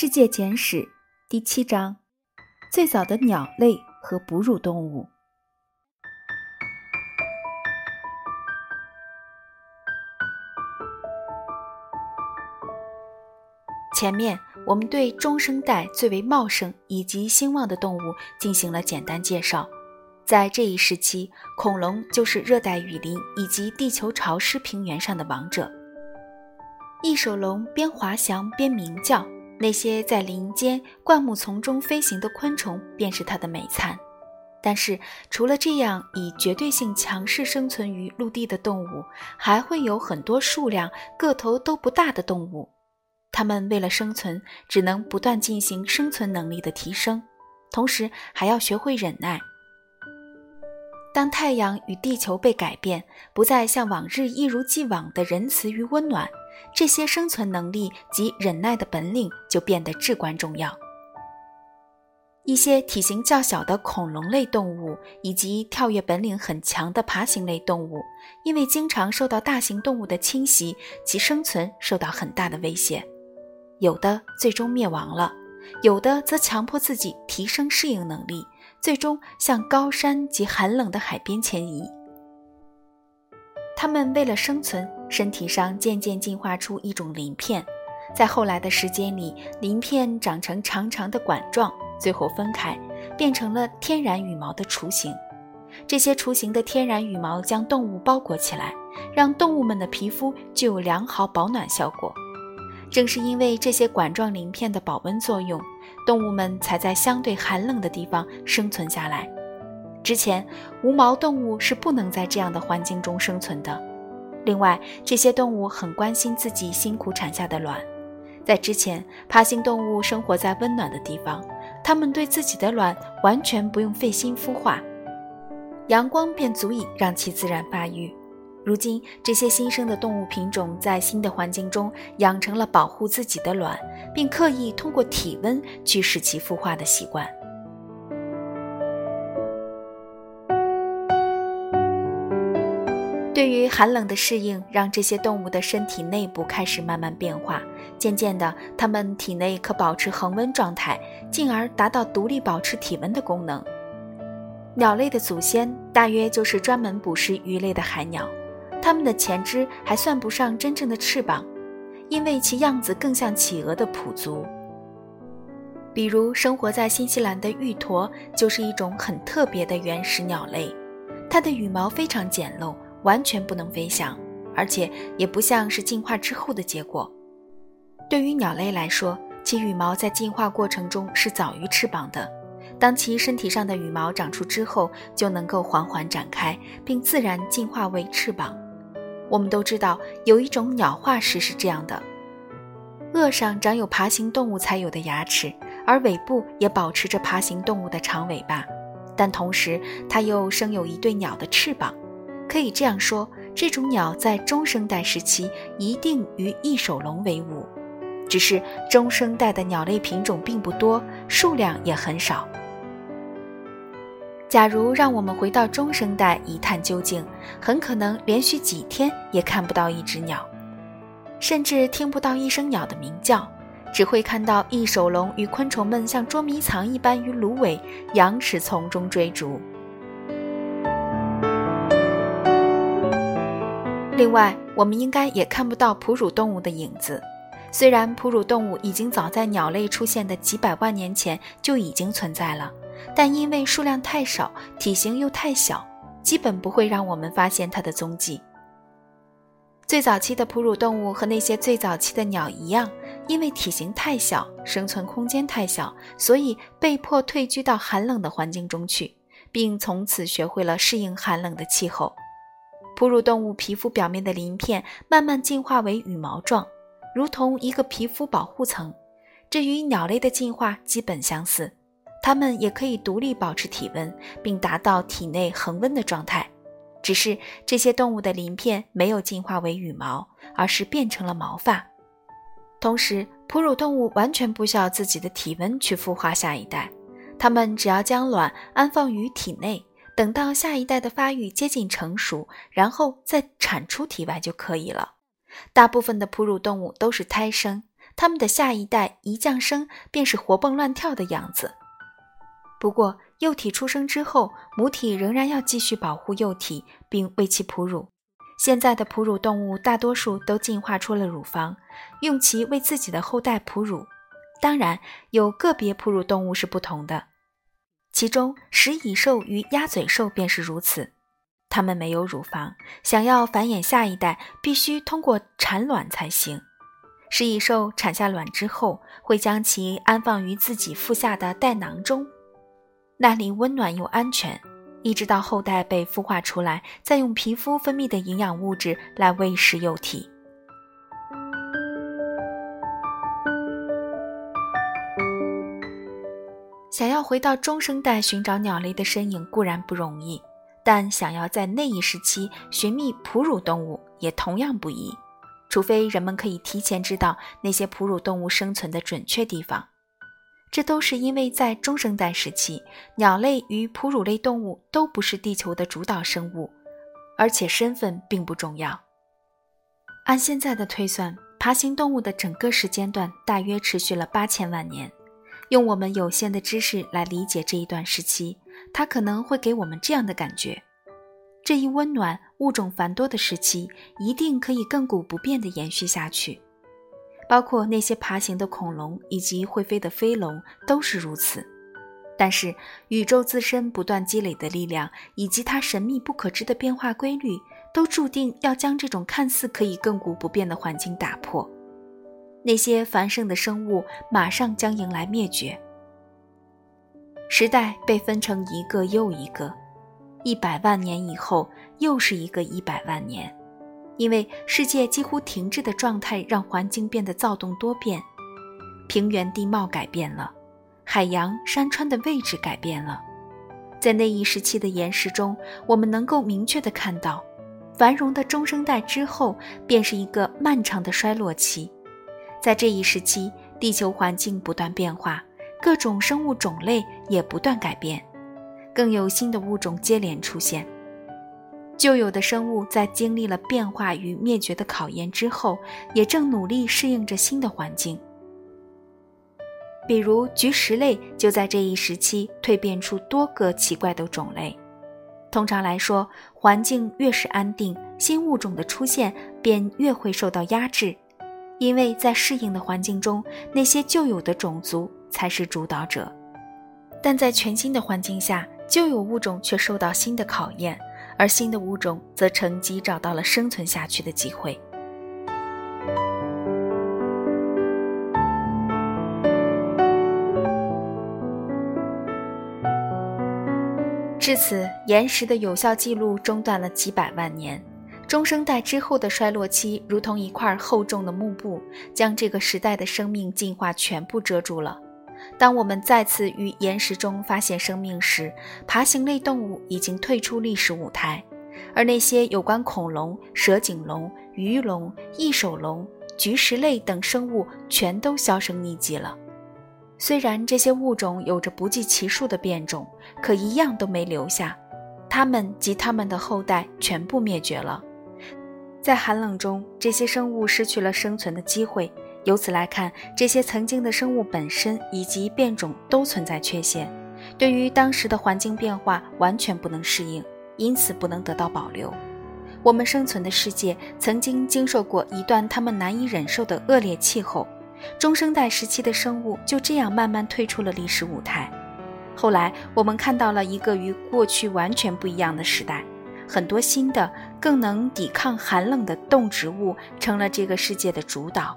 世界简史第七章：最早的鸟类和哺乳动物。前面我们对中生代最为茂盛以及兴旺的动物进行了简单介绍。在这一时期，恐龙就是热带雨林以及地球潮湿平原上的王者。翼手龙边滑翔边鸣叫，那些在林间灌木丛中飞行的昆虫便是它的美餐。但是，除了这样以绝对性强势生存于陆地的动物，还会有很多数量个头都不大的动物。它们为了生存，只能不断进行生存能力的提升，同时还要学会忍耐。当太阳与地球被改变，不再像往日一如既往的仁慈与温暖。这些生存能力及忍耐的本领就变得至关重要。一些体型较小的恐龙类动物以及跳跃本领很强的爬行类动物，因为经常受到大型动物的侵袭，其生存受到很大的威胁。有的最终灭亡了，有的则强迫自己提升适应能力，最终向高山及寒冷的海边迁移。它们为了生存。身体上渐渐进化出一种鳞片，在后来的时间里，鳞片长成长长的管状，最后分开，变成了天然羽毛的雏形。这些雏形的天然羽毛将动物包裹起来，让动物们的皮肤具有良好保暖效果。正是因为这些管状鳞片的保温作用，动物们才在相对寒冷的地方生存下来。之前，无毛动物是不能在这样的环境中生存的。另外，这些动物很关心自己辛苦产下的卵。在之前，爬行动物生活在温暖的地方，它们对自己的卵完全不用费心孵化，阳光便足以让其自然发育。如今，这些新生的动物品种在新的环境中养成了保护自己的卵，并刻意通过体温去使其孵化的习惯。对于寒冷的适应，让这些动物的身体内部开始慢慢变化。渐渐的，它们体内可保持恒温状态，进而达到独立保持体温的功能。鸟类的祖先大约就是专门捕食鱼类的海鸟，它们的前肢还算不上真正的翅膀，因为其样子更像企鹅的蹼足。比如，生活在新西兰的玉驼就是一种很特别的原始鸟类，它的羽毛非常简陋。完全不能飞翔，而且也不像是进化之后的结果。对于鸟类来说，其羽毛在进化过程中是早于翅膀的。当其身体上的羽毛长出之后，就能够缓缓展开，并自然进化为翅膀。我们都知道，有一种鸟化石是这样的：颚上长有爬行动物才有的牙齿，而尾部也保持着爬行动物的长尾巴，但同时它又生有一对鸟的翅膀。可以这样说，这种鸟在中生代时期一定与翼手龙为伍，只是中生代的鸟类品种并不多，数量也很少。假如让我们回到中生代一探究竟，很可能连续几天也看不到一只鸟，甚至听不到一声鸟的鸣叫，只会看到翼手龙与昆虫们像捉迷藏一般于芦苇、羊齿丛中追逐。另外，我们应该也看不到哺乳动物的影子。虽然哺乳动物已经早在鸟类出现的几百万年前就已经存在了，但因为数量太少，体型又太小，基本不会让我们发现它的踪迹。最早期的哺乳动物和那些最早期的鸟一样，因为体型太小，生存空间太小，所以被迫退居到寒冷的环境中去，并从此学会了适应寒冷的气候。哺乳动物皮肤表面的鳞片慢慢进化为羽毛状，如同一个皮肤保护层。这与鸟类的进化基本相似，它们也可以独立保持体温，并达到体内恒温的状态。只是这些动物的鳞片没有进化为羽毛，而是变成了毛发。同时，哺乳动物完全不需要自己的体温去孵化下一代，它们只要将卵安放于体内。等到下一代的发育接近成熟，然后再产出体外就可以了。大部分的哺乳动物都是胎生，它们的下一代一降生便是活蹦乱跳的样子。不过，幼体出生之后，母体仍然要继续保护幼体，并为其哺乳。现在的哺乳动物大多数都进化出了乳房，用其为自己的后代哺乳。当然，有个别哺乳动物是不同的，其中食蚁兽与鸭嘴兽便是如此。它们没有乳房，想要繁衍下一代，必须通过产卵才行。食蚁兽产下卵之后，会将其安放于自己腹下的袋囊中。那里温暖又安全，一直到后代被孵化出来，再用皮肤分泌的营养物质来喂食幼体。想要回到中生代寻找鸟类的身影固然不容易，但想要在那一时期寻觅哺乳动物也同样不易，除非人们可以提前知道那些哺乳动物生存的准确地方。这都是因为在中生代时期，鸟类与哺乳类动物都不是地球的主导生物，而且身份并不重要。按现在的推算，爬行动物的整个时间段大约持续了八千万年。用我们有限的知识来理解这一段时期，它可能会给我们这样的感觉：这一温暖、物种繁多的时期，一定可以亘古不变地延续下去。包括那些爬行的恐龙以及会飞的飞龙都是如此，但是宇宙自身不断积累的力量以及它神秘不可知的变化规律，都注定要将这种看似可以亘古不变的环境打破。那些繁盛的生物马上将迎来灭绝。时代被分成一个又一个，一百万年以后又是一个一百万年。因为世界几乎停滞的状态，让环境变得躁动多变，平原地貌改变了，海洋山川的位置改变了。在那一时期的岩石中，我们能够明确地看到，繁荣的中生代之后，便是一个漫长的衰落期。在这一时期，地球环境不断变化，各种生物种类也不断改变，更有新的物种接连出现。旧有的生物在经历了变化与灭绝的考验之后，也正努力适应着新的环境。比如菊石类就在这一时期蜕变出多个奇怪的种类。通常来说，环境越是安定，新物种的出现便越会受到压制，因为在适应的环境中，那些旧有的种族才是主导者。但在全新的环境下，旧有物种却受到新的考验。而新的物种则乘机找到了生存下去的机会。至此，岩石的有效记录中断了几百万年。中生代之后的衰落期，如同一块厚重的幕布，将这个时代的生命进化全部遮住了。当我们再次于岩石中发现生命时，爬行类动物已经退出历史舞台，而那些有关恐龙、蛇颈龙、鱼龙、翼手龙、菊石类等生物全都销声匿迹了。虽然这些物种有着不计其数的变种，可一样都没留下，它们及它们的后代全部灭绝了。在寒冷中，这些生物失去了生存的机会。由此来看，这些曾经的生物本身以及变种都存在缺陷，对于当时的环境变化完全不能适应，因此不能得到保留。我们生存的世界曾经经受过一段他们难以忍受的恶劣气候，中生代时期的生物就这样慢慢退出了历史舞台。后来，我们看到了一个与过去完全不一样的时代，很多新的、更能抵抗寒冷的动植物成了这个世界的主导。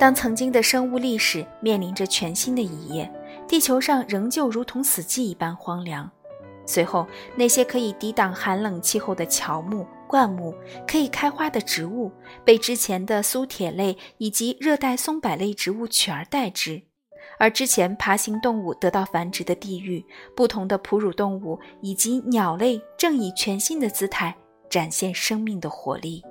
当曾经的生物历史面临着全新的一页，地球上仍旧如同死寂一般荒凉。随后，那些可以抵挡寒冷气候的乔木、灌木，可以开花的植物，被之前的苏铁类以及热带松柏类植物取而代之。而之前爬行动物得到繁殖的地域，不同的哺乳动物以及鸟类正以全新的姿态展现生命的活力。